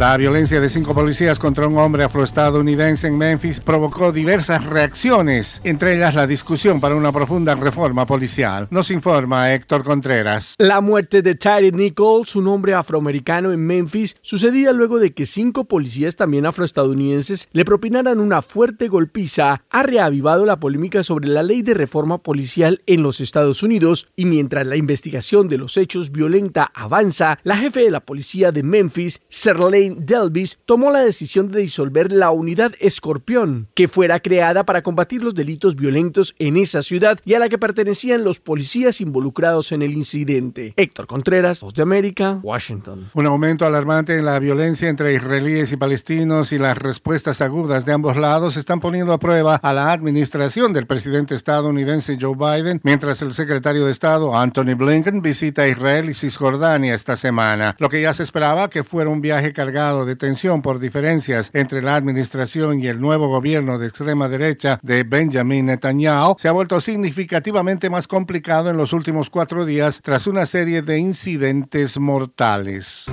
La violencia de cinco policías contra un hombre afroestadounidense en Memphis provocó diversas reacciones, entre ellas la discusión para una profunda reforma policial. Nos informa Héctor Contreras. La muerte de Tyree Nichols, un hombre afroamericano en Memphis, sucedía luego de que cinco policías también afroestadounidenses le propinaran una fuerte golpiza. Ha reavivado la polémica sobre la ley de reforma policial en los Estados Unidos y mientras la investigación de los hechos violenta avanza, la jefe de la policía de Memphis, Serlane Delvis tomó la decisión de disolver la unidad Escorpión, que fuera creada para combatir los delitos violentos en esa ciudad y a la que pertenecían los policías involucrados en el incidente. Héctor Contreras, Voz de América, Washington. Un aumento alarmante en la violencia entre israelíes y palestinos y las respuestas agudas de ambos lados están poniendo a prueba a la administración del presidente estadounidense Joe Biden, mientras el secretario de Estado Anthony Blinken visita Israel y Cisjordania esta semana, lo que ya se esperaba que fuera un viaje cargado de tensión por diferencias entre la administración y el nuevo gobierno de extrema derecha de Benjamin Netanyahu se ha vuelto significativamente más complicado en los últimos cuatro días tras una serie de incidentes mortales.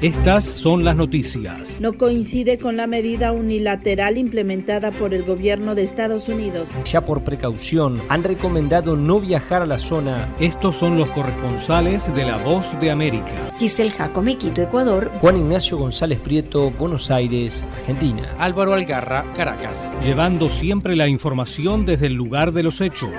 Estas son las noticias. No coincide con la medida unilateral implementada por el gobierno de Estados Unidos. Ya por precaución han recomendado no viajar a la zona. Estos son los corresponsales de La Voz de América. Giselle Jacome, Quito, Ecuador. Juan Ignacio González Prieto, Buenos Aires, Argentina. Álvaro Algarra, Caracas. Llevando siempre la información desde el lugar de los hechos.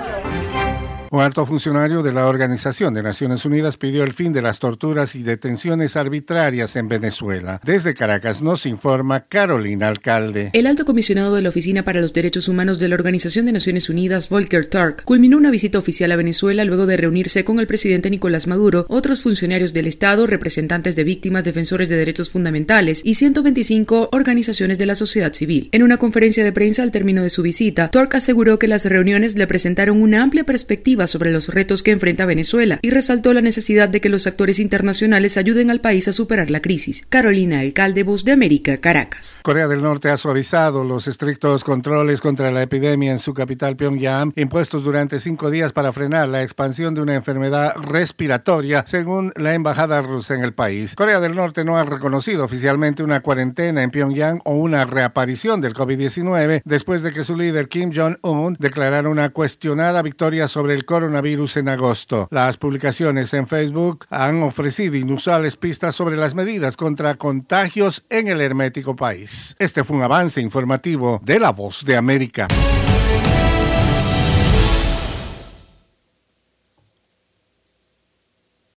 Un alto funcionario de la Organización de Naciones Unidas pidió el fin de las torturas y detenciones arbitrarias en Venezuela. Desde Caracas nos informa Carolina Alcalde. El alto comisionado de la Oficina para los Derechos Humanos de la Organización de Naciones Unidas, Volker Turk, culminó una visita oficial a Venezuela luego de reunirse con el presidente Nicolás Maduro, otros funcionarios del Estado, representantes de víctimas, defensores de derechos fundamentales y 125 organizaciones de la sociedad civil. En una conferencia de prensa al término de su visita, Turk aseguró que las reuniones le presentaron una amplia perspectiva sobre los retos que enfrenta Venezuela y resaltó la necesidad de que los actores internacionales ayuden al país a superar la crisis. Carolina Alcalde, Voz de América, Caracas. Corea del Norte ha suavizado los estrictos controles contra la epidemia en su capital Pyongyang, impuestos durante cinco días para frenar la expansión de una enfermedad respiratoria, según la embajada rusa en el país. Corea del Norte no ha reconocido oficialmente una cuarentena en Pyongyang o una reaparición del COVID-19 después de que su líder Kim Jong-un declarara una cuestionada victoria sobre el coronavirus en agosto. Las publicaciones en Facebook han ofrecido inusuales pistas sobre las medidas contra contagios en el hermético país. Este fue un avance informativo de La Voz de América.